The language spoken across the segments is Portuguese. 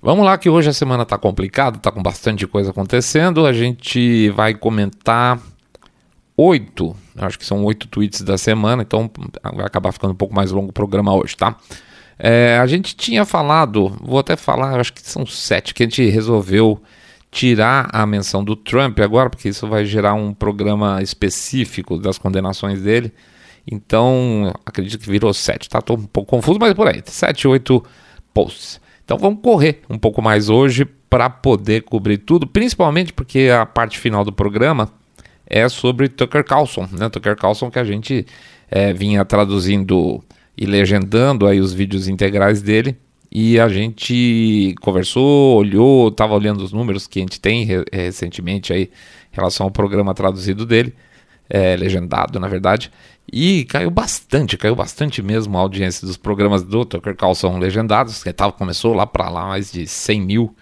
Vamos lá que hoje a semana está complicada, está com bastante coisa acontecendo. A gente vai comentar oito, acho que são oito tweets da semana, então vai acabar ficando um pouco mais longo o programa hoje, tá? É, a gente tinha falado, vou até falar, acho que são sete, que a gente resolveu tirar a menção do Trump agora, porque isso vai gerar um programa específico das condenações dele. Então, acredito que virou sete, tá? Tô um pouco confuso, mas por aí, sete, oito posts. Então vamos correr um pouco mais hoje para poder cobrir tudo, principalmente porque a parte final do programa é sobre Tucker Carlson, né? Tucker Carlson que a gente é, vinha traduzindo e legendando aí os vídeos integrais dele e a gente conversou, olhou, estava olhando os números que a gente tem recentemente aí em relação ao programa traduzido dele, é, legendado na verdade, e caiu bastante, caiu bastante mesmo a audiência dos programas do Tucker Carlson legendados, que tava, começou lá para lá mais de 100 mil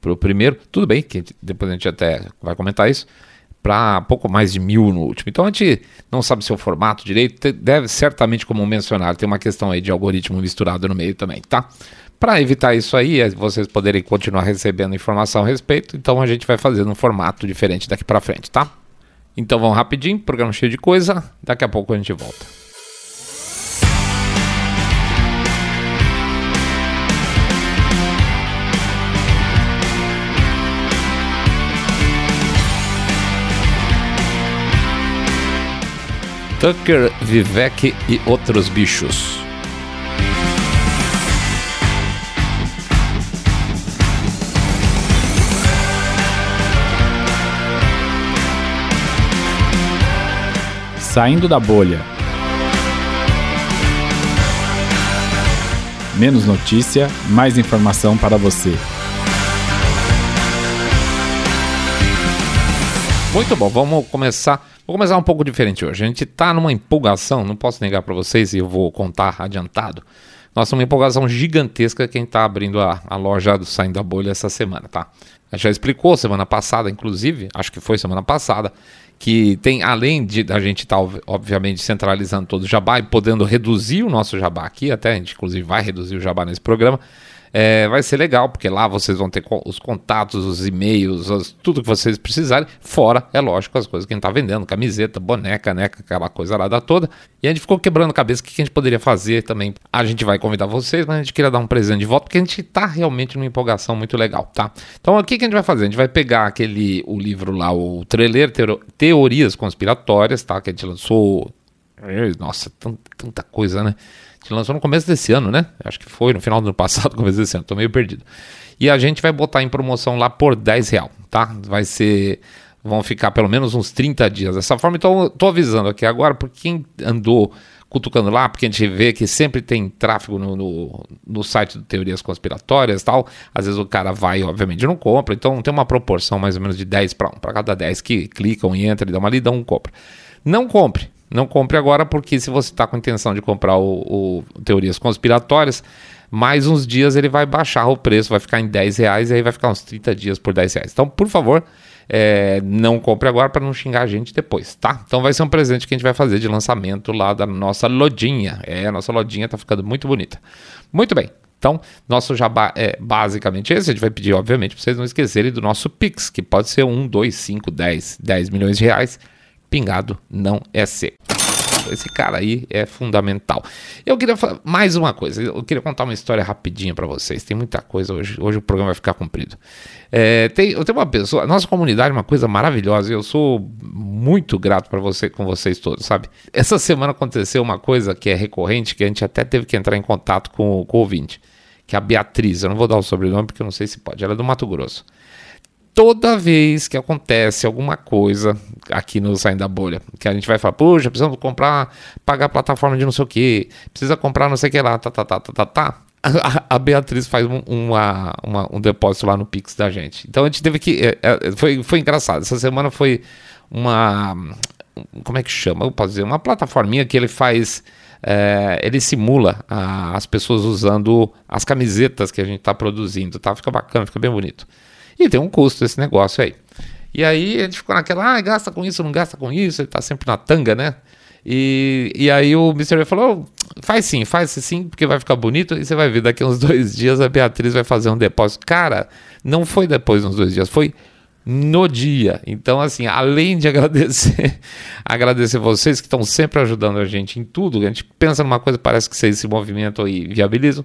para o primeiro. Tudo bem, que depois a gente até vai comentar isso. Para pouco mais de mil no último. Então a gente não sabe se é formato direito, deve certamente, como mencionar, tem uma questão aí de algoritmo misturado no meio também, tá? Para evitar isso aí, é vocês poderem continuar recebendo informação a respeito, então a gente vai fazer num formato diferente daqui para frente, tá? Então vamos rapidinho, programa cheio de coisa. Daqui a pouco a gente volta. Tucker, Vivek e outros bichos. Saindo da bolha. Menos notícia, mais informação para você. Muito bom, vamos começar. Vou começar um pouco diferente hoje. A gente está numa empolgação, não posso negar para vocês e eu vou contar adiantado. Nossa, uma empolgação gigantesca quem está abrindo a, a loja do Saindo da Bolha essa semana, tá? Já explicou semana passada, inclusive, acho que foi semana passada, que tem, além de a gente estar, tá, obviamente, centralizando todo o jabá e podendo reduzir o nosso jabá aqui, até a gente, inclusive, vai reduzir o jabá nesse programa, é, vai ser legal, porque lá vocês vão ter os contatos, os e-mails, tudo que vocês precisarem, fora, é lógico, as coisas que a gente está vendendo, camiseta, boneca, né, aquela coisa lá da toda. E a gente ficou quebrando a cabeça o que a gente poderia fazer também. A gente vai convidar vocês, mas a gente queria dar um presente de volta, porque a gente está realmente numa empolgação muito legal, tá? Então o que, a gente vai fazer? A gente vai pegar aquele, o livro lá, o trailer Teorias Conspiratórias, tá? Que a gente lançou. Nossa, tanta coisa, né? Que lançou no começo desse ano, né? Acho que foi no final do ano passado, começo desse ano, tô meio perdido. E a gente vai botar em promoção lá por 10 real, tá? Vai ser. Vão ficar pelo menos uns 30 dias dessa forma. Então, tô avisando aqui agora, por quem andou cutucando lá, porque a gente vê que sempre tem tráfego no, no, no site do Teorias Conspiratórias tal. Às vezes o cara vai, obviamente, não compra. Então tem uma proporção mais ou menos de 10 para 1. Para cada 10 que clicam e entram e dão uma lida, um compra. Não compre. Não compre agora, porque se você está com intenção de comprar o, o, Teorias Conspiratórias, mais uns dias ele vai baixar o preço, vai ficar em 10 reais e aí vai ficar uns 30 dias por 10 reais. Então, por favor, é, não compre agora para não xingar a gente depois, tá? Então vai ser um presente que a gente vai fazer de lançamento lá da nossa lojinha. É, a nossa lojinha tá ficando muito bonita. Muito bem. Então, nosso jabá é basicamente esse. A gente vai pedir, obviamente, para vocês não esquecerem do nosso Pix, que pode ser 1, 2, 5, 10, 10 milhões de reais pingado não é seco. Esse cara aí é fundamental. Eu queria falar mais uma coisa. Eu queria contar uma história rapidinha para vocês. Tem muita coisa hoje. Hoje o programa vai ficar comprido. É, tem, eu tenho uma pessoa. Nossa comunidade é uma coisa maravilhosa. Eu sou muito grato para você, com vocês todos, sabe? Essa semana aconteceu uma coisa que é recorrente, que a gente até teve que entrar em contato com, com o ouvinte, que é a Beatriz. Eu não vou dar o sobrenome porque eu não sei se pode. Ela é do Mato Grosso toda vez que acontece alguma coisa aqui no Saindo da Bolha, que a gente vai falar, puxa, precisamos comprar, pagar a plataforma de não sei o que, precisa comprar não sei o que lá, tá, tá, tá, tá, tá, tá. A, Beatriz faz um, uma, uma, um depósito lá no Pix da gente. Então a gente teve que. É, é, foi, foi engraçado. Essa semana foi uma. Como é que chama? Eu posso dizer, uma plataforminha que ele faz. É, ele simula a, as pessoas usando as camisetas que a gente está produzindo, tá? Fica bacana, fica bem bonito. E tem um custo esse negócio aí. E aí a gente ficou naquela, ah, gasta com isso, não gasta com isso, ele tá sempre na tanga, né? E, e aí o Mr. B falou: faz sim, faz sim, porque vai ficar bonito. E você vai ver, daqui uns dois dias a Beatriz vai fazer um depósito. Cara, não foi depois uns dois dias, foi no dia. Então, assim, além de agradecer, agradecer vocês que estão sempre ajudando a gente em tudo, a gente pensa numa coisa, parece que vocês se movimentam e viabilizam.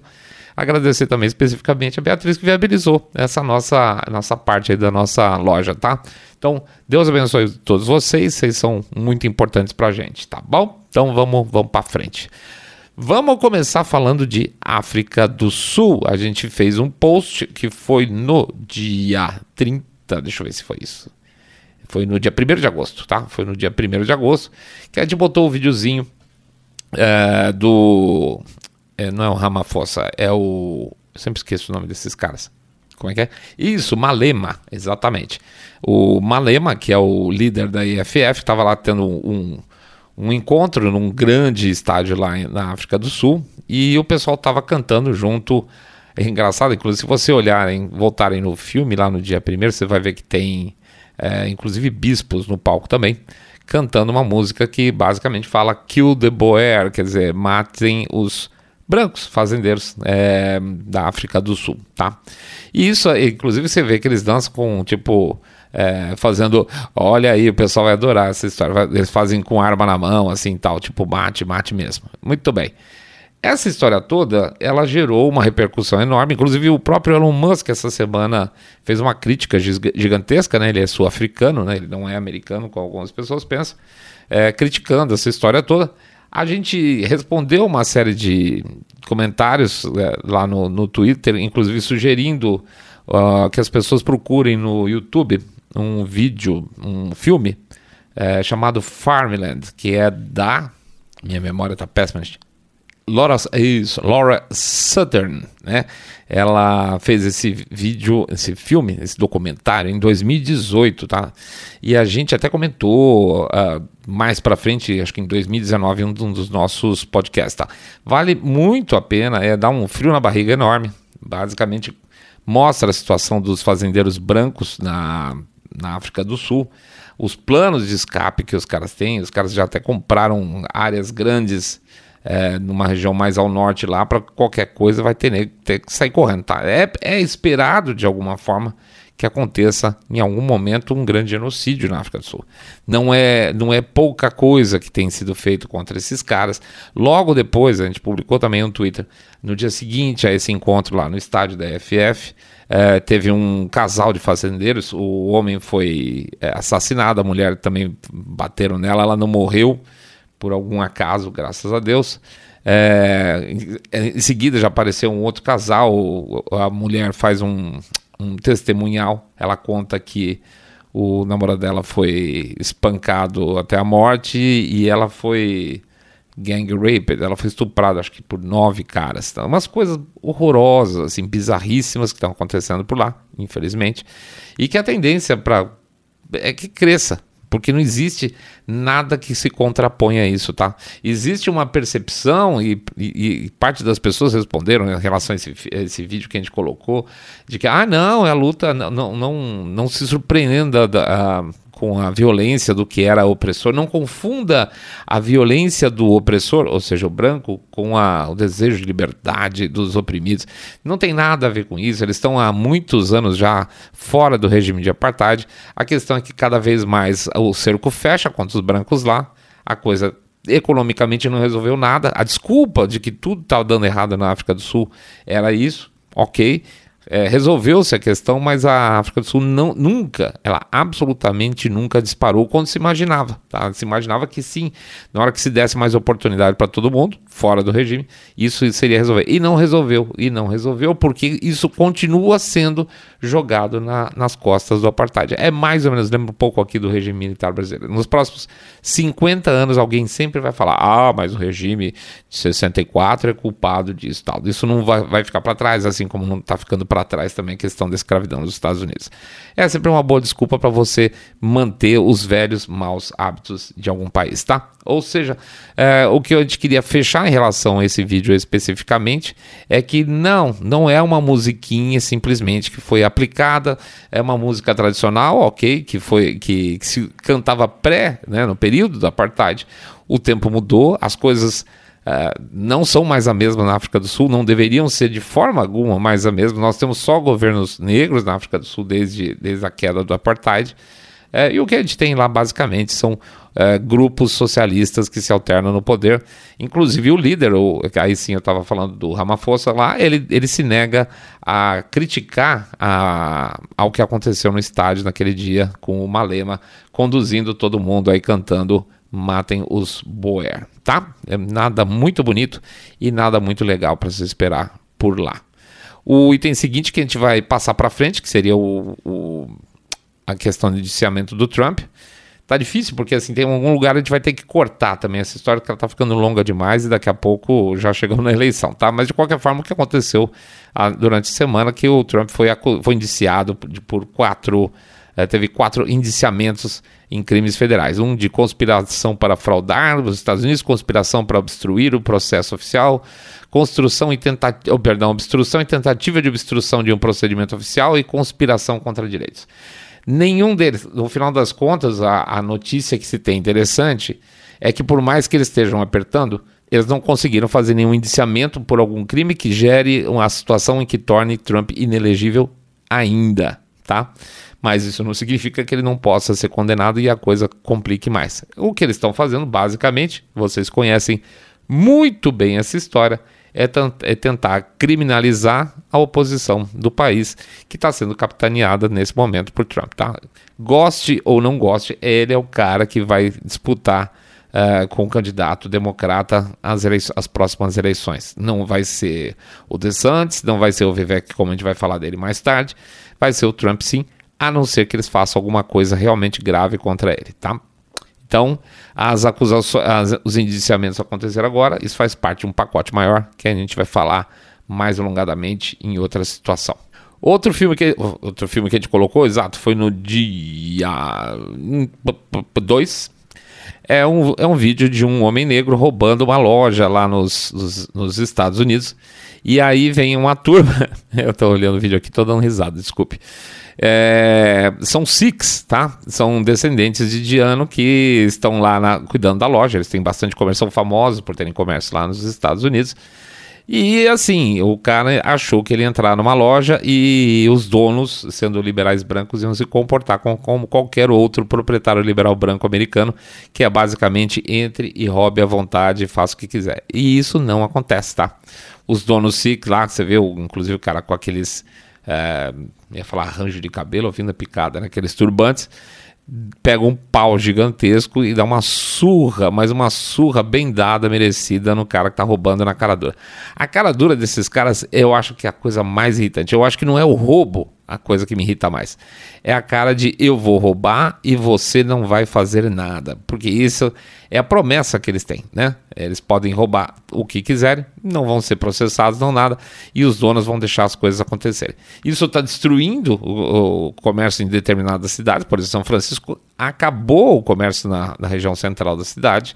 Agradecer também especificamente a Beatriz que viabilizou essa nossa, nossa parte aí da nossa loja, tá? Então, Deus abençoe todos vocês, vocês são muito importantes pra gente, tá bom? Então vamos, vamos para frente. Vamos começar falando de África do Sul. A gente fez um post que foi no dia 30, deixa eu ver se foi isso. Foi no dia 1 de agosto, tá? Foi no dia 1 de agosto que a gente botou o videozinho é, do é, não é o Ramaphosa, é o. Eu sempre esqueço o nome desses caras. Como é que é? Isso, Malema, exatamente. O Malema, que é o líder da IFF, estava lá tendo um, um encontro num grande estádio lá na África do Sul e o pessoal estava cantando junto. É engraçado, inclusive, se você olharem, voltarem no filme lá no dia primeiro, você vai ver que tem, é, inclusive, bispos no palco também, cantando uma música que basicamente fala Kill the Boer, quer dizer, matem os brancos fazendeiros é, da África do Sul, tá? E isso, inclusive, você vê que eles dançam com tipo. É, fazendo, olha aí, o pessoal vai adorar essa história. Eles fazem com arma na mão, assim tal, tipo mate, mate mesmo. Muito bem. Essa história toda, ela gerou uma repercussão enorme. Inclusive, o próprio Elon Musk, essa semana, fez uma crítica gigantesca, né? Ele é sul-africano, né? Ele não é americano, como algumas pessoas pensam, é, criticando essa história toda. A gente respondeu uma série de comentários é, lá no, no Twitter, inclusive sugerindo uh, que as pessoas procurem no YouTube um vídeo, um filme é, chamado Farmland, que é da. Minha memória está péssima, gente. Laura, isso, Laura Southern, né? Ela fez esse vídeo, esse filme, esse documentário em 2018, tá? E a gente até comentou uh, mais para frente, acho que em 2019, um dos nossos podcasts, tá? Vale muito a pena, é dar um frio na barriga enorme. Basicamente mostra a situação dos fazendeiros brancos na, na África do Sul, os planos de escape que os caras têm, os caras já até compraram áreas grandes é, numa região mais ao norte lá, para qualquer coisa vai ter, ter, que sair correndo. Tá? É, é esperado de alguma forma que aconteça em algum momento um grande genocídio na África do Sul. Não é, não é pouca coisa que tem sido feito contra esses caras. Logo depois, a gente publicou também um Twitter, no dia seguinte a esse encontro lá no estádio da FF, é, teve um casal de fazendeiros, o homem foi é, assassinado, a mulher também bateram nela, ela não morreu, por algum acaso, graças a Deus. É, em seguida já apareceu um outro casal, a mulher faz um, um testemunhal, ela conta que o namorado dela foi espancado até a morte e ela foi gang raped, ela foi estuprada acho que por nove caras, tá? umas coisas horrorosas, assim, bizarríssimas que estão acontecendo por lá, infelizmente, e que a tendência para é que cresça, porque não existe nada que se contraponha a isso, tá? Existe uma percepção, e, e, e parte das pessoas responderam em relação a esse, a esse, vídeo que a gente colocou, de que, ah, não, é a luta, não, não, não, não se surpreenda da, com a violência do que era opressor. Não confunda a violência do opressor, ou seja, o branco, com a, o desejo de liberdade dos oprimidos. Não tem nada a ver com isso. Eles estão há muitos anos já fora do regime de apartheid. A questão é que cada vez mais o cerco fecha contra os brancos lá. A coisa economicamente não resolveu nada. A desculpa de que tudo estava dando errado na África do Sul era isso. Ok, é, resolveu-se a questão, mas a África do Sul não, nunca, ela absolutamente nunca disparou quando se imaginava. Tá? Se imaginava que sim, na hora que se desse mais oportunidade para todo mundo, fora do regime, isso seria resolver. E não resolveu, e não resolveu, porque isso continua sendo jogado na, nas costas do apartheid. É mais ou menos, lembra um pouco aqui do regime militar brasileiro. Nos próximos 50 anos, alguém sempre vai falar: ah, mas o regime de 64 é culpado disso tal. Isso não vai, vai ficar para trás, assim como não está ficando para para trás também a questão da escravidão nos Estados Unidos. É sempre uma boa desculpa para você manter os velhos maus hábitos de algum país, tá? Ou seja, é, o que eu queria fechar em relação a esse vídeo especificamente é que não, não é uma musiquinha simplesmente que foi aplicada, é uma música tradicional, ok, que foi que, que se cantava pré, né, no período do apartheid. O tempo mudou, as coisas uh, não são mais a mesma na África do Sul, não deveriam ser de forma alguma mais a mesma. Nós temos só governos negros na África do Sul desde, desde a queda do apartheid. Uh, e o que a gente tem lá basicamente são Uh, grupos socialistas que se alternam no poder. Inclusive o líder, o, aí sim eu estava falando do Ramaphosa lá, ele, ele se nega a criticar a, ao que aconteceu no estádio naquele dia com o Malema conduzindo todo mundo aí cantando matem os Boer, tá? É nada muito bonito e nada muito legal para se esperar por lá. O item seguinte que a gente vai passar para frente, que seria o, o, a questão de indiciamento do Trump. Tá difícil porque assim tem algum lugar a gente vai ter que cortar também essa história que ela tá ficando longa demais e daqui a pouco já chegamos na eleição, tá? Mas de qualquer forma o que aconteceu ah, durante a semana que o Trump foi, foi indiciado por, por quatro é, teve quatro indiciamentos em crimes federais. Um de conspiração para fraudar os Estados Unidos, conspiração para obstruir o processo oficial, construção e tentativa, oh, perdão, obstrução e tentativa de obstrução de um procedimento oficial e conspiração contra direitos. Nenhum deles, no final das contas, a, a notícia que se tem interessante é que por mais que eles estejam apertando, eles não conseguiram fazer nenhum indiciamento por algum crime que gere uma situação em que torne Trump inelegível ainda, tá? mas isso não significa que ele não possa ser condenado e a coisa complique mais. O que eles estão fazendo, basicamente, vocês conhecem muito bem essa história, é, é tentar criminalizar a oposição do país que está sendo capitaneada nesse momento por Trump. Tá? Goste ou não goste, ele é o cara que vai disputar Uh, com o candidato democrata às, próximas eleições. Não vai ser o DeSantis, não vai ser o Vivek, como a gente vai falar dele mais tarde, vai ser o Trump sim, a não ser que eles façam alguma coisa realmente grave contra ele, tá? Então, as acusações, as, os indiciamentos aconteceram agora, isso faz parte de um pacote maior que a gente vai falar mais alongadamente em outra situação. Outro filme que, outro filme que a gente colocou, exato, foi no dia 2. É um, é um vídeo de um homem negro roubando uma loja lá nos, nos, nos Estados Unidos. E aí vem uma turma. Eu tô olhando o vídeo aqui, tô dando risada, desculpe. É, são Sikhs, tá? São descendentes de indiano que estão lá na, cuidando da loja. Eles têm bastante comércio, são famosos por terem comércio lá nos Estados Unidos. E assim, o cara achou que ele ia entrar numa loja e os donos, sendo liberais brancos, iam se comportar como, qualquer outro proprietário liberal branco americano, que é basicamente entre e roube à vontade faça o que quiser. E isso não acontece, tá? Os donos Sikh lá, você vê, inclusive o cara com aqueles é, ia falar arranjo de cabelo, ouvindo a picada, né? aqueles turbantes, pega um pau gigantesco e dá uma surra, mas uma surra bem dada, merecida no cara que tá roubando na cara dura. A cara dura desses caras, eu acho que é a coisa mais irritante. Eu acho que não é o roubo a coisa que me irrita mais. É a cara de eu vou roubar e você não vai fazer nada. Porque isso é a promessa que eles têm, né? Eles podem roubar o que quiserem, não vão ser processados, não nada, e os donos vão deixar as coisas acontecerem. Isso está destruindo o, o, comércio em determinadas cidades, por exemplo, São Francisco acabou o comércio na, na região central da cidade.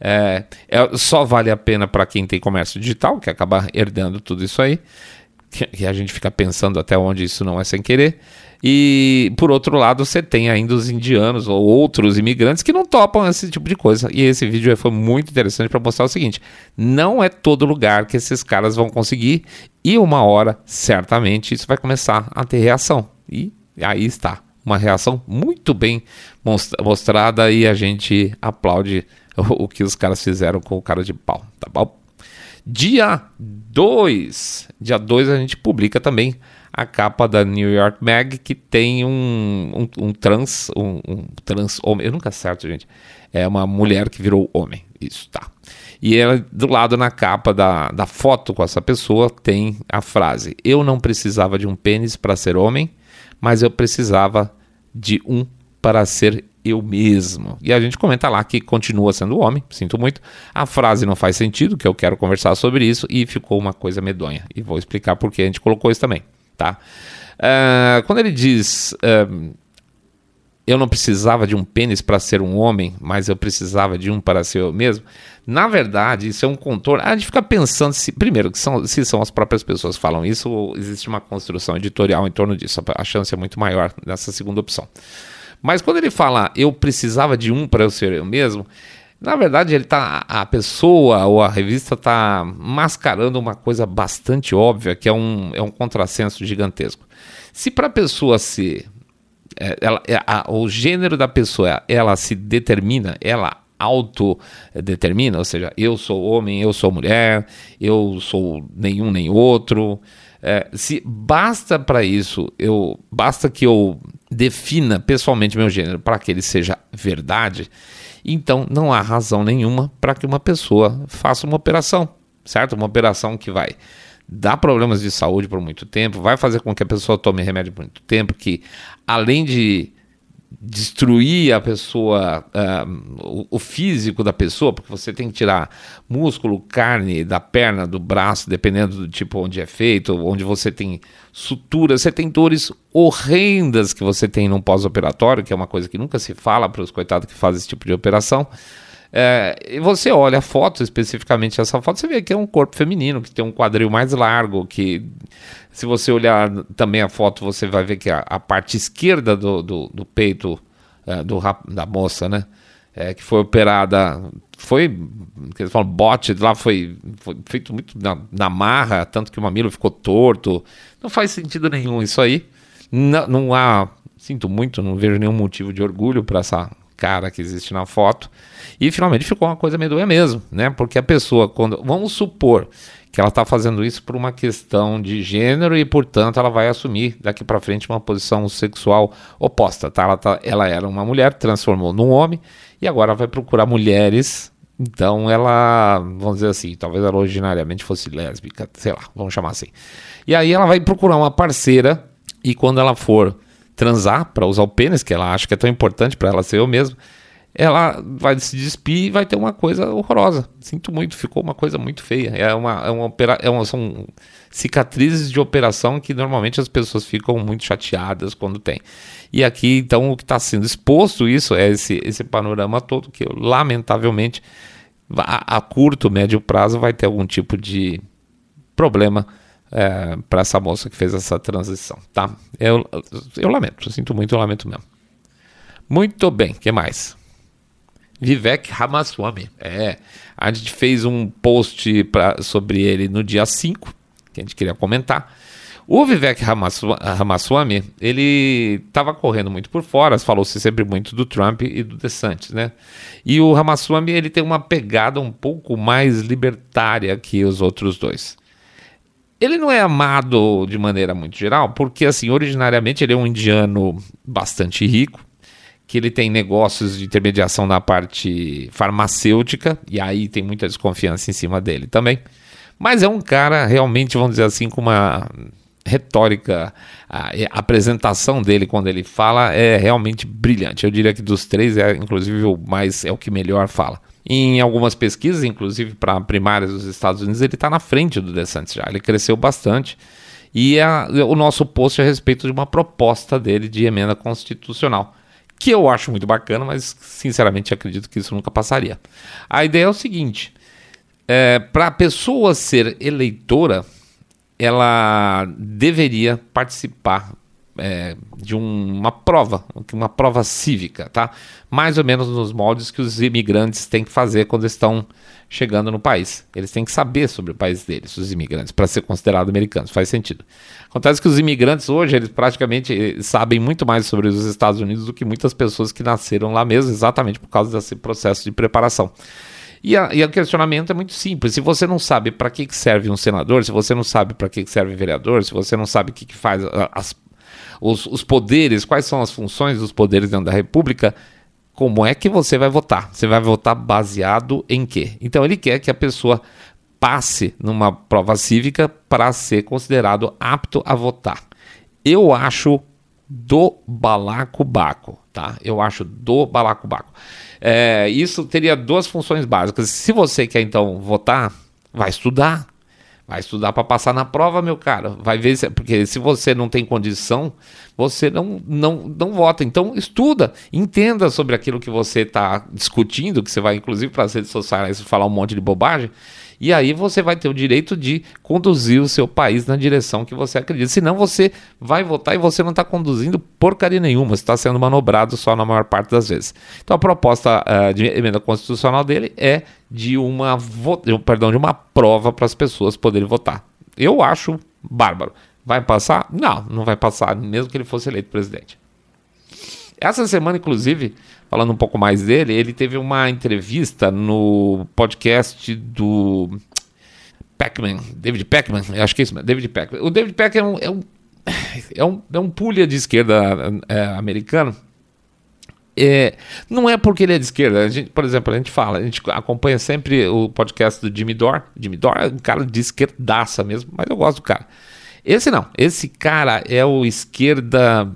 É, é, só vale a pena para quem tem comércio digital, que acaba herdando tudo isso aí que a gente fica pensando até onde isso não é sem querer. E por outro lado, você tem ainda os indianos ou outros imigrantes que não topam esse tipo de coisa. E esse vídeo foi muito interessante para mostrar o seguinte: não é todo lugar que esses caras vão conseguir, e uma hora, certamente, isso vai começar a ter reação. E aí está, uma reação muito bem mostrada e a gente aplaude o que os caras fizeram com o cara de pau, tá bom? Dia 2. Dia 2 a gente publica também a capa da New York Mag, que tem um, um, um trans, um, um, trans homem. Eu nunca acerto, gente. É uma mulher que virou homem. Isso, tá. E ela, do lado na capa da, da foto com essa pessoa, tem a frase: Eu não precisava de um pênis para ser homem, mas eu precisava de um para ser eu mesmo. E a gente comenta lá que continua sendo homem, sinto muito. A frase não faz sentido, que eu quero conversar sobre isso, e ficou uma coisa medonha. E vou explicar por que a gente colocou isso também. tá? Uh, quando ele diz uh, eu não precisava de um pênis para ser um homem, mas eu precisava de um para ser eu mesmo. Na verdade, isso é um contorno. A gente fica pensando se, primeiro, que são, se são as próprias pessoas que falam isso ou existe uma construção editorial em torno disso. A chance é muito maior nessa segunda opção. Mas quando ele fala eu precisava de um para eu ser eu mesmo, na verdade ele tá a pessoa ou a revista está mascarando uma coisa bastante óbvia, que é um, é um contrassenso gigantesco. Se para a pessoa ser é, ela, é, a, o gênero da pessoa, ela se determina, ela autodetermina, ou seja, eu sou homem, eu sou mulher, eu sou nenhum nem outro. É, se basta para isso, eu basta que eu defina pessoalmente meu gênero para que ele seja verdade, então não há razão nenhuma para que uma pessoa faça uma operação, certo? Uma operação que vai dá problemas de saúde por muito tempo, vai fazer com que a pessoa tome remédio por muito tempo, que além de destruir a pessoa, uh, o, físico da pessoa, porque você tem que tirar músculo, carne da perna, do braço, dependendo do tipo onde é feito, onde você tem sutura, você tem dores horrendas que você tem num pós-operatório, que é uma coisa que nunca se fala para os coitados que fazem esse tipo de operação. É, e você olha a foto, especificamente essa foto, você vê que é um corpo feminino, que tem um quadril mais largo, que se você olhar também a foto, você vai ver que a, a parte esquerda do, do, do peito é, do, da moça, né? É, que foi operada, foi, que eles falam, bote lá foi, foi feito muito na, na, marra, tanto que o mamilo ficou torto. Não faz sentido nenhum isso aí. Não, não há, sinto muito, não vejo nenhum motivo de orgulho para essa cara que existe na foto. E finalmente ficou uma coisa meio mesmo, né? Porque a pessoa, quando. Vamos supor que ela está fazendo isso por uma questão de gênero e, portanto, ela vai assumir daqui para frente uma posição sexual oposta, tá? Ela, tá? ela era uma mulher, transformou num homem e agora vai procurar mulheres. Então ela, vamos dizer assim, talvez ela originariamente fosse lésbica, sei lá, vamos chamar assim. E aí ela vai procurar uma parceira e quando ela for transar para usar o pênis, que ela acha que é tão importante para ela ser eu mesmo, ela vai se despir e vai ter uma coisa horrorosa. Sinto muito, ficou uma coisa muito feia. É uma, é uma, é uma são cicatrizes de operação que normalmente as pessoas ficam muito chateadas quando tem. E aqui, então, o que está sendo exposto isso é esse, esse panorama todo que, lamentavelmente, a, a curto, médio prazo vai ter algum tipo de problema é, para essa moça que fez essa transição, tá? Eu, eu lamento, eu sinto muito, eu lamento mesmo. Muito bem, que mais? Vivek Ramaswamy. É, a gente fez um post pra, sobre ele no dia 5, que a gente queria comentar. O Vivek Ramaswamy, ele estava correndo muito por fora, falou-se sempre muito do Trump e do DeSantis, né? E o Ramaswamy, ele tem uma pegada um pouco mais libertária que os outros dois. Ele não é amado de maneira muito geral, porque assim, originariamente ele é um indiano bastante rico, que ele tem negócios de intermediação na parte farmacêutica, e aí tem muita desconfiança em cima dele também. Mas é um cara realmente, vamos dizer assim, com uma retórica, a, a, apresentação dele quando ele fala é realmente brilhante. Eu diria que dos três é inclusive o mais é o que melhor fala. Em algumas pesquisas, inclusive para primárias dos Estados Unidos, ele está na frente do DeSantis já. Ele cresceu bastante. E é o nosso post a respeito de uma proposta dele de emenda constitucional que eu acho muito bacana, mas sinceramente acredito que isso nunca passaria. A ideia é o seguinte: é, para a pessoa ser eleitora, ela deveria participar é, de um, uma prova, uma prova cívica, tá? Mais ou menos nos moldes que os imigrantes têm que fazer quando estão chegando no país. Eles têm que saber sobre o país deles, os imigrantes, para ser considerados americanos. Faz sentido. Acontece que os imigrantes hoje, eles praticamente eh, sabem muito mais sobre os Estados Unidos do que muitas pessoas que nasceram lá mesmo, exatamente por causa desse processo de preparação. E, a, e o questionamento é muito simples. Se você não sabe para que, que serve um senador, se você não sabe para que, que serve um vereador, se você não sabe o que, que faz as, os, os poderes, quais são as funções dos poderes dentro da República, como é que você vai votar? Você vai votar baseado em quê? Então ele quer que a pessoa passe numa prova cívica para ser considerado apto a votar. Eu acho do balacobaco, tá? Eu acho do balacobaco. É, isso teria duas funções básicas. Se você quer então votar, vai estudar, Vai estudar para passar na prova, meu cara. Vai ver, se, porque se você não tem condição, você não, não, não vota. Então, estuda, entenda sobre aquilo que você está discutindo, que você vai, inclusive, para as redes sociais falar um monte de bobagem. E aí você vai ter o direito de conduzir o seu país na direção que você acredita. Senão você vai votar e você não está conduzindo porcaria nenhuma, você está sendo manobrado só na maior parte das vezes. Então a proposta uh, de emenda constitucional dele é de uma, perdão, de uma prova para as pessoas poderem votar. Eu acho bárbaro. Vai passar? Não, não vai passar, mesmo que ele fosse eleito presidente. Essa semana, inclusive, falando um pouco mais dele, ele teve uma entrevista no podcast do Pac-Man, David Pac-Man, acho que é isso, David Pac-Man. O David Pac-Man é um, é um, é um, é um pulha de esquerda é, americano. É, não é porque ele é de esquerda. Gente, por exemplo, a gente fala, a gente acompanha sempre o podcast do Jimmy Dore. Jimmy Dore é um cara de esquerdaça mesmo, mas eu gosto do cara. Esse não. Esse cara é o esquerda.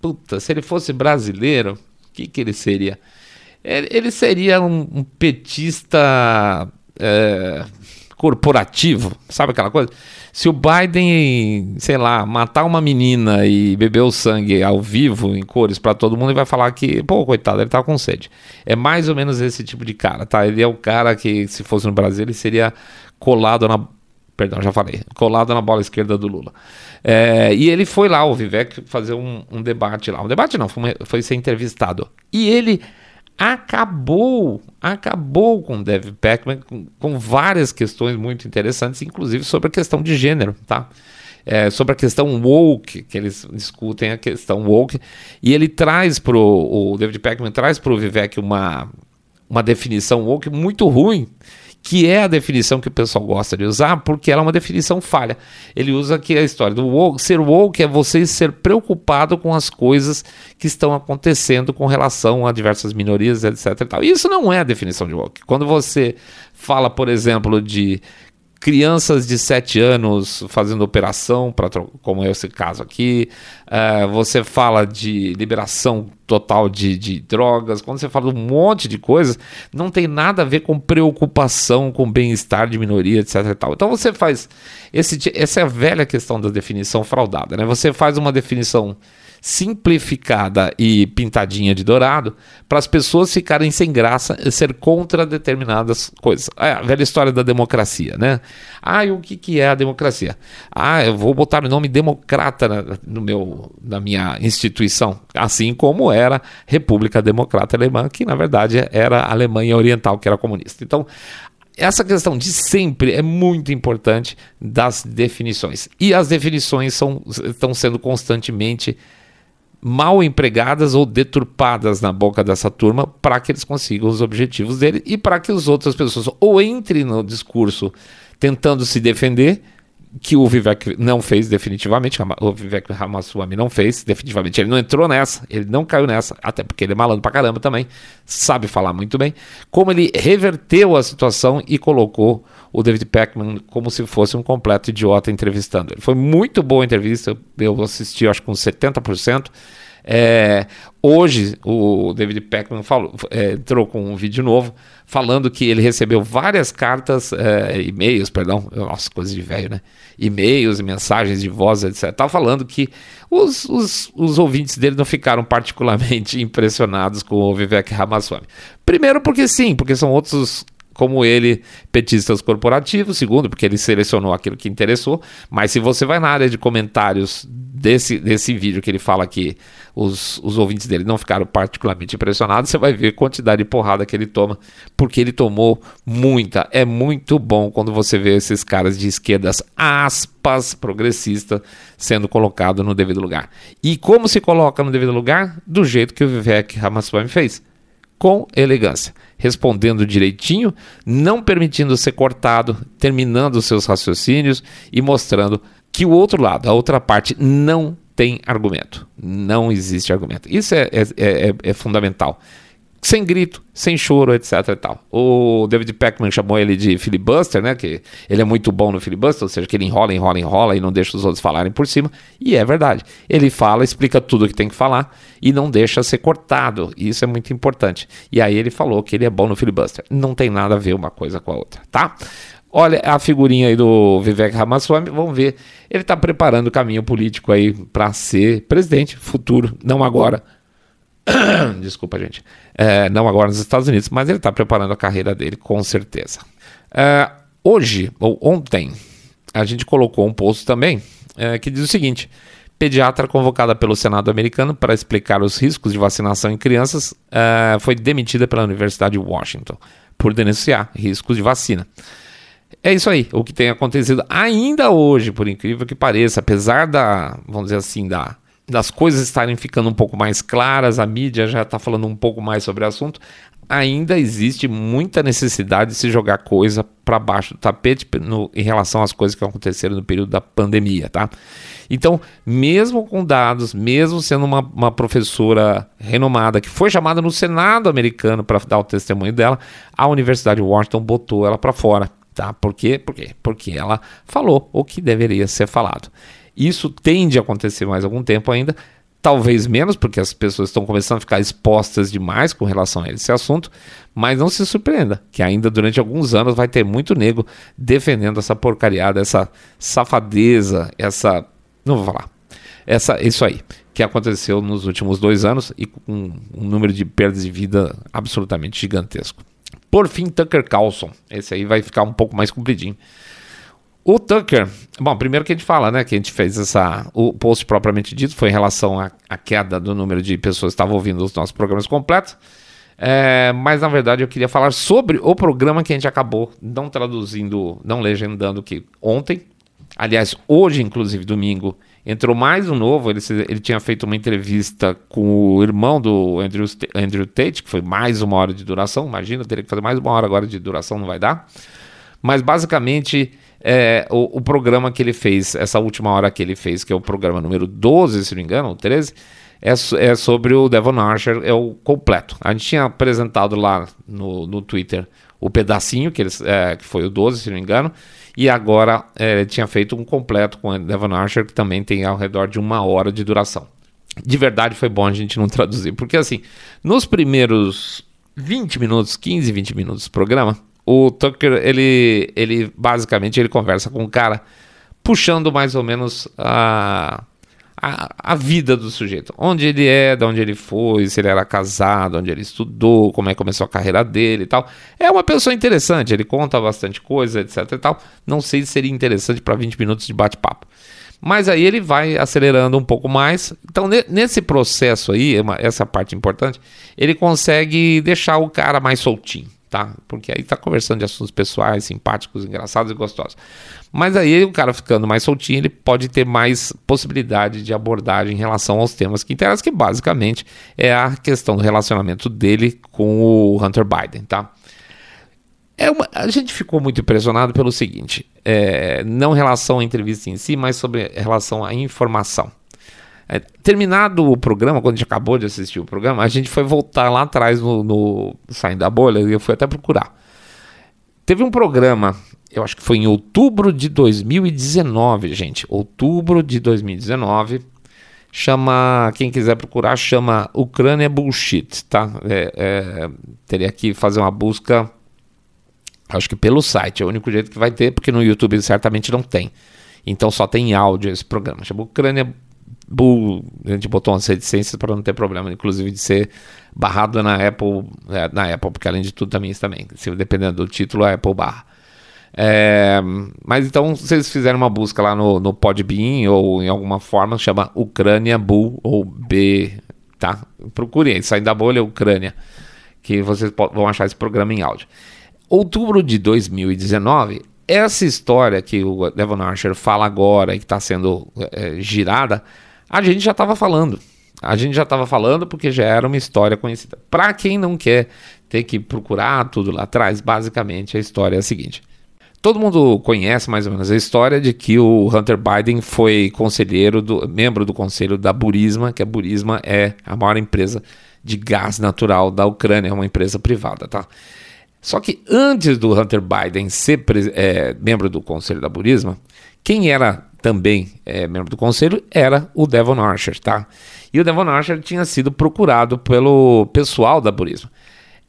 Puta, se ele fosse brasileiro, que, que ele seria? Ele seria um, um petista é, corporativo, sabe aquela coisa? Se o Biden, sei lá, matar uma menina e beber o sangue ao vivo, em cores, para todo mundo, ele vai falar que, pô, coitado, ele tá com sede. É mais ou menos esse tipo de cara, tá? Ele é o cara que, se fosse no Brasil, ele seria colado na. Perdão, já falei. Colado na bola esquerda do Lula. É, e ele foi lá, o Vivek, fazer um, um debate lá. Um debate não, foi, foi, ser entrevistado. E ele acabou, acabou com o David Peckman com, com, várias questões muito interessantes, inclusive sobre a questão de gênero, tá? É, sobre a questão woke, que eles discutem a questão woke, e ele traz pro, o David Peckman traz para o Vivek uma, uma definição woke muito ruim, que é a definição que o pessoal gosta de usar, porque ela é uma definição falha. Ele usa aqui a história do woke. Ser woke é você ser preocupado com as coisas que estão acontecendo com relação a diversas minorias, etc. E tal. Isso não é a definição de woke. Quando você fala, por exemplo, de crianças de 7 anos fazendo operação, pra, como é esse caso aqui. Uh, você fala de liberação total de, de, drogas. Quando você fala de um monte de coisas, não tem nada a ver com preocupação com bem-estar de minoria, etc. Então você faz. Esse, essa é a velha questão da definição fraudada. Né? Você faz uma definição simplificada e pintadinha de dourado para as pessoas ficarem sem graça e ser contra determinadas coisas. É a velha história da democracia, né? Ah, e o que, que é a democracia? Ah, eu vou botar o nome democrata na, no meu, na minha instituição, assim como era República Democrata Alemã, que na verdade era a Alemanha Oriental, que era comunista. Então, essa questão de sempre é muito importante das definições. E as definições são, estão sendo constantemente mal empregadas ou deturpadas na boca dessa turma para que eles consigam os objetivos dele e para que as outras pessoas ou entrem no discurso tentando se defender, que o Vivek não fez definitivamente, o Vivek Ramaswamy não fez definitivamente, ele não entrou nessa, ele não caiu nessa, até porque ele é malandro pra caramba também, sabe falar muito bem, como ele reverteu a situação e colocou o David Peckman como se fosse um completo idiota entrevistando ele. Foi muito boa a entrevista, eu assisti acho com 70%. É, hoje o David Peckman falou, é, entrou com um vídeo novo falando que ele recebeu várias cartas, é, e-mails, perdão, nossa, coisa de velho, né? E-mails mensagens de voz, etc. Tava falando que os, os, os ouvintes dele não ficaram particularmente impressionados com o Vivek Ramaswamy. Primeiro porque sim, porque são outros como ele, petistas corporativos, segundo, porque ele selecionou aquilo que interessou, mas se você vai na área de comentários desse, desse vídeo que ele fala que os, os ouvintes dele não ficaram particularmente impressionados, você vai ver a quantidade de porrada que ele toma, porque ele tomou muita. É muito bom quando você vê esses caras de esquerdas, aspas, progressista, sendo colocado no devido lugar. E como se coloca no devido lugar? Do jeito que o Vivek Ramaswamy fez com elegância, respondendo direitinho, não permitindo ser cortado, terminando seus raciocínios e mostrando que o outro lado, a outra parte, não tem argumento. Não existe argumento. Isso é, é, é, é fundamental sem grito, sem choro, etc e tal. O David Peckman chamou ele de filibuster, né? Que ele é muito bom no filibuster, ou seja, que ele enrola, enrola, enrola e não deixa os outros falarem por cima. E é verdade. Ele fala, explica tudo o que tem que falar e não deixa ser cortado. E isso é muito importante. E aí ele falou que ele é bom no filibuster. Não tem nada a ver uma coisa com a outra, tá? Olha a figurinha aí do Vivek Ramaswamy, vamos ver. Ele está preparando o caminho político aí para ser presidente futuro, não agora. Desculpa, gente. É, não agora nos Estados Unidos, mas ele está preparando a carreira dele, com certeza. É, hoje, ou ontem, a gente colocou um post também é, que diz o seguinte: pediatra convocada pelo Senado americano para explicar os riscos de vacinação em crianças é, foi demitida pela Universidade de Washington por denunciar riscos de vacina. É isso aí, o que tem acontecido ainda hoje, por incrível que pareça, apesar da, vamos dizer assim, da, das coisas estarem ficando um pouco mais claras, a mídia já está falando um pouco mais sobre o assunto, ainda existe muita necessidade de se jogar coisa para baixo do tapete no, em relação às coisas que aconteceram no período da pandemia, tá? Então, mesmo com dados, mesmo sendo uma, uma professora renomada que foi chamada no Senado americano para dar o testemunho dela, a Universidade de Washington botou ela para fora. Tá? Por quê? Por quê? Porque ela falou o que deveria ser falado. Isso tende a acontecer mais algum tempo ainda, talvez menos, porque as pessoas estão começando a ficar expostas demais com relação a esse assunto, mas não se surpreenda, que ainda durante alguns anos vai ter muito nego defendendo essa porcariada, essa safadeza, essa. Não vou falar. Essa, isso aí, que aconteceu nos últimos dois anos e com um número de perdas de vida absolutamente gigantesco. Por fim, Tucker Carlson. Esse aí vai ficar um pouco mais compridinho. O Tucker, bom, primeiro que a gente fala, né, que a gente fez essa, o post propriamente dito foi em relação à, à queda do número de pessoas que estavam ouvindo os nossos programas completos, é, mas na verdade eu queria falar sobre o programa que a gente acabou não traduzindo, não legendando que ontem, aliás, hoje inclusive, domingo, entrou mais um novo. Ele, ele tinha feito uma entrevista com o irmão do Andrew, Andrew Tate, que foi mais uma hora de duração. Imagina, teria que fazer mais uma hora agora de duração, não vai dar. Mas basicamente, é, o, o, programa que ele fez, essa última hora que ele fez, que é o programa número 12, se não me engano, ou 13, é, é sobre o Devon Archer, é o completo. A gente tinha apresentado lá no, no Twitter o pedacinho, que, eles, é, que foi o 12, se não me engano, e agora é, tinha feito um completo com o Devon Archer, que também tem ao redor de uma hora de duração. De verdade foi bom a gente não traduzir, porque assim, nos primeiros 20 minutos, 15, 20 minutos do programa, o Tucker, ele, ele basicamente ele conversa com o cara, puxando mais ou menos a a, a vida do sujeito. Onde ele é, de onde ele foi, se ele era casado, onde ele estudou, como é que começou a carreira dele e tal. É uma pessoa interessante, ele conta bastante coisa, etc e tal. Não sei se seria interessante para 20 minutos de bate-papo. Mas aí ele vai acelerando um pouco mais. Então, nesse processo aí, essa parte importante, ele consegue deixar o cara mais soltinho tá? Porque aí tá conversando de assuntos pessoais, simpáticos, engraçados e gostosos. Mas aí o cara ficando mais soltinho, ele pode ter mais possibilidade de abordagem em relação aos temas que interessam, que basicamente é a questão do relacionamento dele com o Hunter Biden, tá? É uma, a gente ficou muito impressionado pelo seguinte, é, não relação à entrevista em si, mas sobre relação à informação. É, terminado o programa, quando a gente acabou de assistir o programa, a gente foi voltar lá atrás no, no Saindo da Bolha e eu fui até procurar. Teve um programa, eu acho que foi em outubro de 2019, gente. Outubro de 2019. Chama, quem quiser procurar, chama Ucrânia Bullshit, tá? É, é, teria que fazer uma busca, acho que pelo site, é o único jeito que vai ter, porque no YouTube certamente não tem. Então só tem áudio esse programa. Chama Ucrânia Bull, a gente botou umas reticências para não ter problema, inclusive de ser barrado na Apple, é, na Apple, porque além de tudo também isso também, se dependendo do título, a Apple barra. É, mas então vocês fizeram uma busca lá no, no Podbean ou em alguma forma, chama Ucrânia Bull ou B, tá? Procurem saindo da bolha Ucrânia, que vocês vão achar esse programa em áudio. Outubro de 2019, essa história que o Devon Archer fala agora e que está sendo é, girada, a gente já estava falando. A gente já estava falando porque já era uma história conhecida. Para quem não quer ter que procurar tudo lá atrás, basicamente a história é a seguinte. Todo mundo conhece mais ou menos a história de que o Hunter Biden foi conselheiro do membro do conselho da Burisma, que a Burisma é a maior empresa de gás natural da Ucrânia, é uma empresa privada, tá? Só que antes do Hunter Biden ser é, membro do conselho da Burisma, quem era também é, membro do conselho era o Devon Archer, tá? E o Devon Archer tinha sido procurado pelo pessoal da Burisma.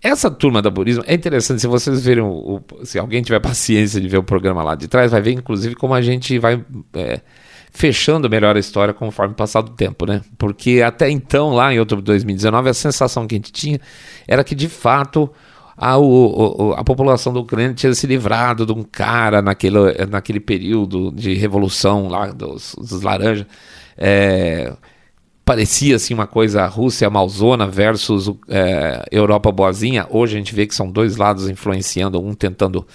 Essa turma da Burismo é interessante. Se vocês verem, o, o, se alguém tiver paciência de ver o programa lá de trás, vai ver inclusive como a gente vai é, fechando melhor a história conforme passar do tempo, né? Porque até então, lá em outubro de 2019, a sensação que a gente tinha era que de fato a, o, a população da Ucrânia tinha se livrado de um cara naquele, naquele período de revolução lá dos, dos laranjas. É, parecia assim uma coisa Rússia malzona versus é, Europa boazinha. Hoje a gente vê que são dois lados influenciando, um tentando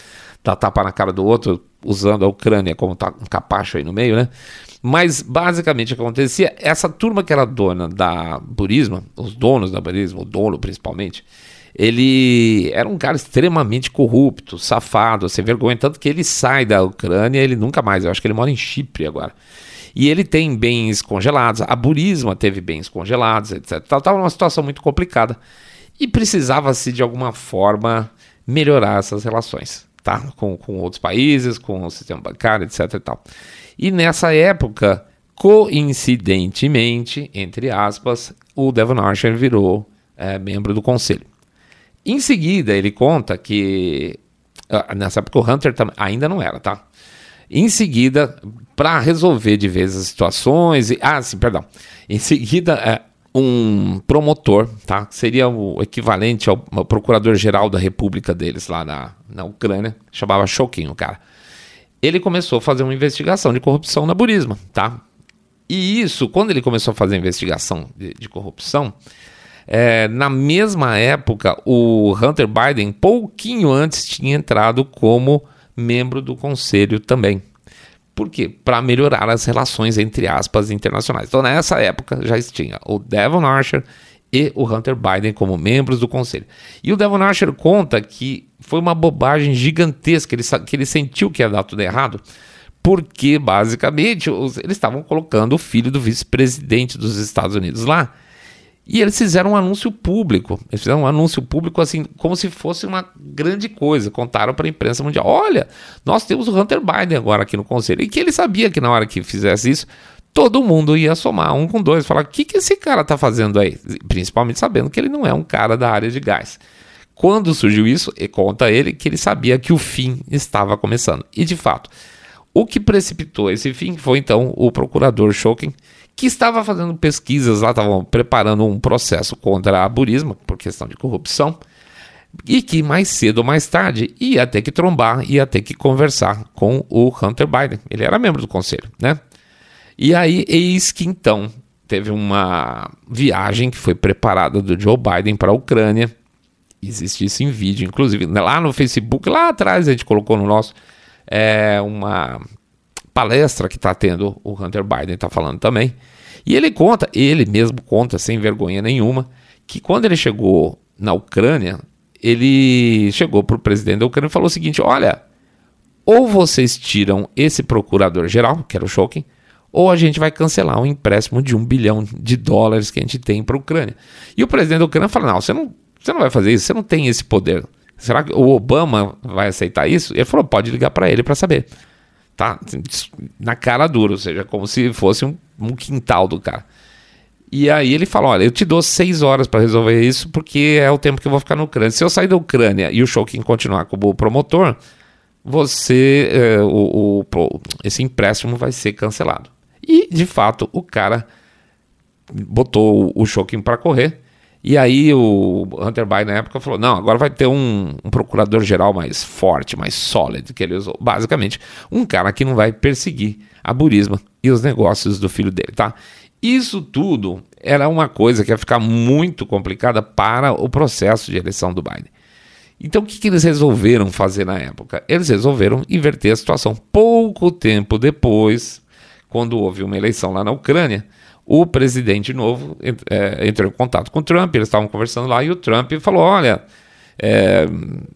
dar tapa na cara do outro, usando a Ucrânia como tá, um capacho aí no meio, né? Mas basicamente o que acontecia, essa turma que era dona da Burisma, os donos da Burisma, o dono principalmente, ele era um cara extremamente corrupto, safado, sem vergonha, tanto que ele sai da Ucrânia, ele nunca mais, eu acho que ele mora em Chipre agora. E ele tem bens congelados, a Burisma teve bens congelados, etc. Estava numa situação muito complicada. E precisava-se, de alguma forma, melhorar essas relações, tá? Com, com outros países, com o sistema bancário, etc. E, tal. e nessa época, coincidentemente, entre aspas, o Devon Archer virou é, membro do conselho. Em seguida, ele conta que. Ah, nessa época, o Hunter ainda não era, tá? Em seguida, para resolver de vez as situações. E, ah, sim, perdão. Em seguida, é, um promotor, tá? Seria o equivalente ao, procurador-geral da República deles lá na, na Ucrânia, chamava Shokin, o cara. Ele começou a fazer uma investigação de corrupção na Burisma, tá? E isso, quando ele começou a fazer a investigação de, de corrupção, é, na mesma época, o Hunter Biden, pouquinho antes, tinha entrado como membro do conselho também. Por quê? Para melhorar as relações entre aspas internacionais. Então, nessa época já tinha o Devon Archer e o Hunter Biden como membros do conselho. E o Devon Archer conta que foi uma bobagem gigantesca, ele, que ele sentiu que ia dar tudo errado, porque basicamente os, eles estavam colocando o filho do vice-presidente dos Estados Unidos lá e eles fizeram um anúncio público. Eles fizeram um anúncio público assim, como se fosse uma grande coisa. Contaram para a imprensa mundial: olha, nós temos o Hunter Biden agora aqui no conselho. E que ele sabia que na hora que fizesse isso, todo mundo ia somar um com dois. Falar: o que, que esse cara está fazendo aí? Principalmente sabendo que ele não é um cara da área de gás. Quando surgiu isso, conta ele que ele sabia que o fim estava começando. E de fato, o que precipitou esse fim foi então o procurador Shokin que estava fazendo pesquisas lá, estavam preparando um processo contra a Burisma, por questão de corrupção, e que mais cedo ou mais tarde ia ter que trombar, ia ter que conversar com o Hunter Biden. Ele era membro do conselho, né? E aí, eis que então teve uma viagem que foi preparada do Joe Biden para a Ucrânia. Existe isso em vídeo, inclusive lá no Facebook, lá atrás a gente colocou no nosso é, uma palestra que está tendo, o Hunter Biden está falando também. E ele conta, ele mesmo conta, sem vergonha nenhuma, que quando ele chegou na Ucrânia, ele chegou para o presidente da Ucrânia e falou o seguinte: olha, ou vocês tiram esse procurador-geral, que era o Shokin, ou a gente vai cancelar um empréstimo de um bilhão de dólares que a gente tem para a Ucrânia. E o presidente da Ucrânia fala: não, você não, você não vai fazer isso, você não tem esse poder. Será que o Obama vai aceitar isso? Ele falou: pode ligar para ele para saber tá? Na cara dura, ou seja, como se fosse um, um quintal do cara. E aí ele fala: olha, eu te dou seis horas para resolver isso, porque é o tempo que eu vou ficar na Ucrânia. Se eu sair da Ucrânia e o Shokin continuar como promotor, você. É, o, o, esse empréstimo vai ser cancelado. E, de fato, o cara botou o Shokin para correr. E aí o Hunter Biden na época falou: não, agora vai ter um, um procurador-geral mais forte, mais sólido, que ele usou. Basicamente, um cara que não vai perseguir a Burisma e os negócios do filho dele, tá? Isso tudo era uma coisa que ia ficar muito complicada para o processo de eleição do Biden. Então o que, que eles resolveram fazer na época? Eles resolveram inverter a situação. Pouco tempo depois, quando houve uma eleição lá na Ucrânia, o presidente novo é, entrou em contato com o Trump, eles estavam conversando lá, e o Trump falou: olha, é,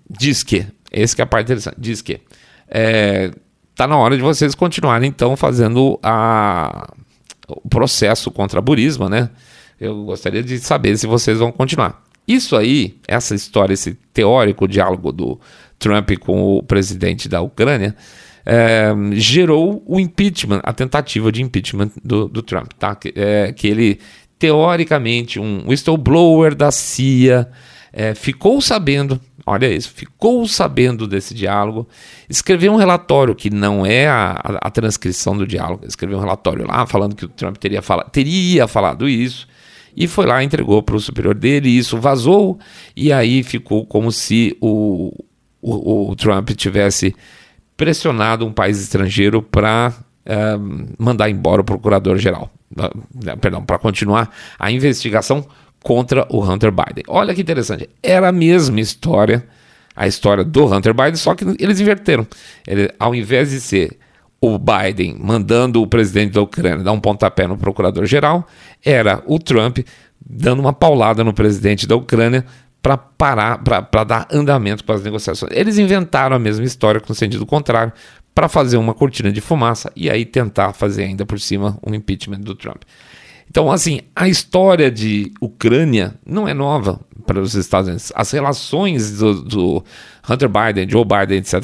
diz que, esse que é a parte interessante, diz que é, tá na hora de vocês continuarem então fazendo a, o processo contra a Burisma, né? Eu gostaria de saber se vocês vão continuar. Isso aí, essa história, esse teórico diálogo do Trump com o presidente da Ucrânia, é, gerou o impeachment, a tentativa de impeachment do, do Trump, tá? Que, é, que ele, teoricamente, um whistleblower da CIA, é, ficou sabendo, olha isso, ficou sabendo desse diálogo, escreveu um relatório que não é a, a, a transcrição do diálogo, escreveu um relatório lá falando que o Trump teria, fala, teria falado isso, e foi lá, entregou para o superior dele, e isso vazou, e aí ficou como se o, o, o Trump tivesse pressionado um país estrangeiro para é, mandar embora o procurador-geral. Perdão, para continuar a investigação contra o Hunter Biden. Olha que interessante. Era a mesma história, a história do Hunter Biden, só que eles inverteram. Ele, ao invés de ser o Biden mandando o presidente da Ucrânia dar um pontapé no procurador-geral, era o Trump dando uma paulada no presidente da Ucrânia para parar, para dar andamento para as negociações. Eles inventaram a mesma história com sentido contrário para fazer uma cortina de fumaça e aí tentar fazer ainda por cima um impeachment do Trump. Então, assim, a história de Ucrânia não é nova para os Estados Unidos. As relações do, do Hunter Biden, Joe Biden, etc.,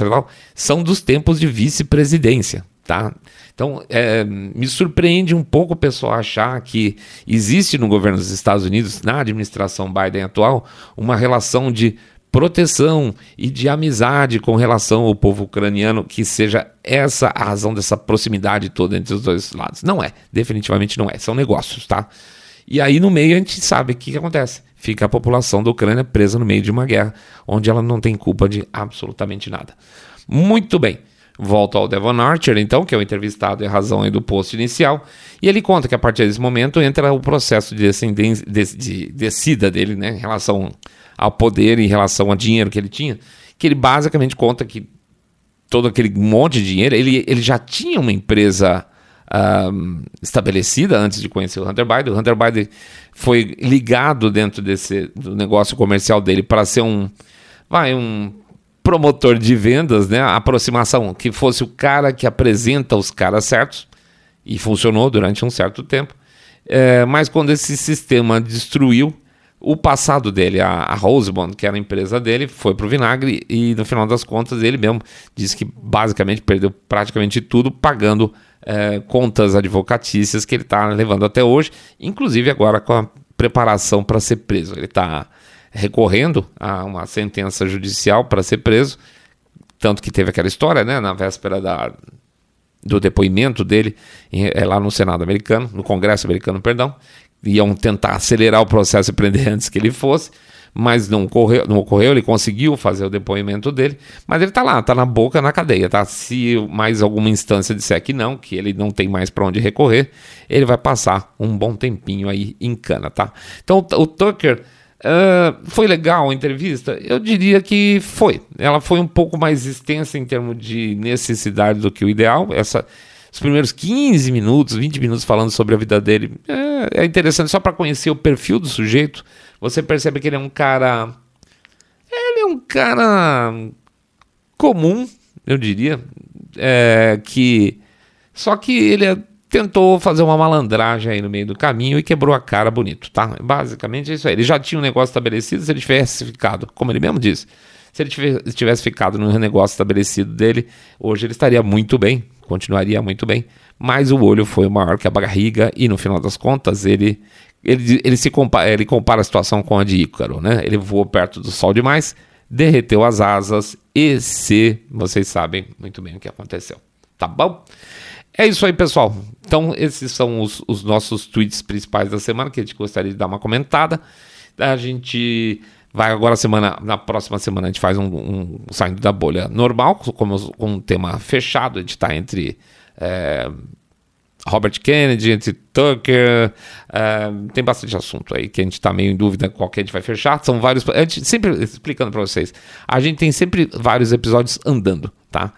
são dos tempos de vice-presidência. Tá? Então, é, me surpreende um pouco o pessoal achar que existe no governo dos Estados Unidos, na administração Biden atual, uma relação de proteção e de amizade com relação ao povo ucraniano, que seja essa a razão dessa proximidade toda entre os dois lados. Não é, definitivamente não é, são negócios, tá? E aí no meio a gente sabe o que, que acontece. Fica a população da Ucrânia presa no meio de uma guerra, onde ela não tem culpa de absolutamente nada. Muito bem. Volto ao Devon Archer, então, que é o entrevistado e a razão do posto inicial, e ele conta que a partir desse momento entra o processo de, de, de descida dele, né, em relação ao poder em relação ao dinheiro que ele tinha, que ele basicamente conta que todo aquele monte de dinheiro, ele, ele já tinha uma empresa estabelecida antes de conhecer o Hunter Biden. O Hunter Biden foi ligado dentro desse do negócio comercial dele para ser um, vai, um promotor de vendas, né? A aproximação que fosse o cara que apresenta os caras certos e funcionou durante um certo tempo. É, mas quando esse sistema destruiu, o passado dele, a, a que era a empresa dele, foi para o vinagre e no final das contas ele mesmo disse que basicamente perdeu praticamente tudo pagando é, contas advocatícias que ele está levando até hoje, inclusive agora com a preparação para ser preso. Ele está recorrendo a uma sentença judicial para ser preso, tanto que teve aquela história, né, na véspera da, do depoimento dele é, lá no Senado americano, no Congresso americano, perdão, iam tentar acelerar o processo e prender antes que ele fosse, mas não ocorreu, não ocorreu, ele conseguiu fazer o depoimento dele, mas ele está lá, está na boca na cadeia, tá? Se mais alguma instância disser que não, que ele não tem mais para onde recorrer, ele vai passar um bom tempinho aí em cana, tá? Então o Tucker uh, foi legal a entrevista? Eu diria que foi. Ela foi um pouco mais extensa em termos de necessidade do que o ideal. Essa os primeiros 15 minutos, 20 minutos falando sobre a vida dele. É, é interessante só para conhecer o perfil do sujeito. Você percebe que ele é um cara. Ele é um cara comum, eu diria. É, que. Só que ele é, tentou fazer uma malandragem aí no meio do caminho e quebrou a cara bonito, tá? Basicamente é isso aí. Ele já tinha um negócio estabelecido, se ele tivesse ficado, como ele mesmo disse, se ele tivesse ficado no negócio estabelecido dele, hoje ele estaria muito bem, continuaria muito bem, mas o olho foi maior que a barriga e no final das contas ele ele, ele se compara, ele compara a situação com a de Ícaro, né? Ele voou perto do sol demais, derreteu as asas e se vocês sabem muito bem o que aconteceu. Tá bom? É isso aí, pessoal. Então, esses são os, os nossos tweets principais da semana que a gente gostaria de dar uma comentada. A gente Vai agora semana, na próxima semana a gente faz um, um saindo da bolha normal, com, com um tema fechado, a gente está entre é, Robert Kennedy, entre Tucker, é, tem bastante assunto aí que a gente está meio em dúvida qual que a gente vai fechar. São vários, a gente sempre explicando para vocês, a gente tem sempre vários episódios andando, tá?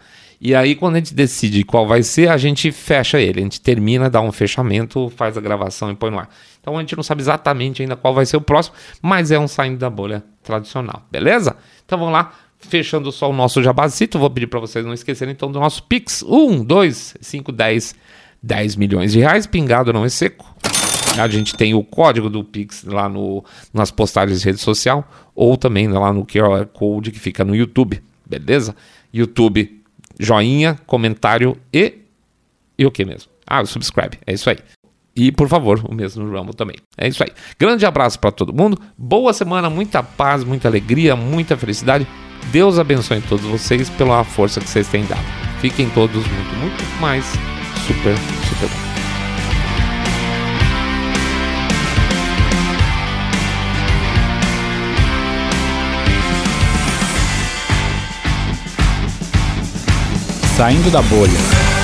E aí, quando a gente decide qual vai ser, a gente fecha ele. A gente termina, dá um fechamento, faz a gravação e põe no ar. Então a gente não sabe exatamente ainda qual vai ser o próximo, mas é um saindo da bolha tradicional, beleza? Então vamos lá, fechando só o nosso jabazito. Vou pedir para vocês não esquecerem então do nosso Pix: 1, 2, 5, 10, 10 milhões de reais. Pingado não é seco. A gente tem o código do Pix lá no, nas postagens de rede social ou também lá no QR Code que fica no YouTube, beleza? YouTube joinha, comentário e. E o que mesmo? Ah, o subscribe. É isso aí. E, por favor, o mesmo no também. É isso aí. Grande abraço para todo mundo. Boa semana, muita paz, muita alegria, muita felicidade. Deus abençoe todos vocês pela força que vocês têm dado. Fiquem todos muito, muito mais super, super bem. Saindo da bolha.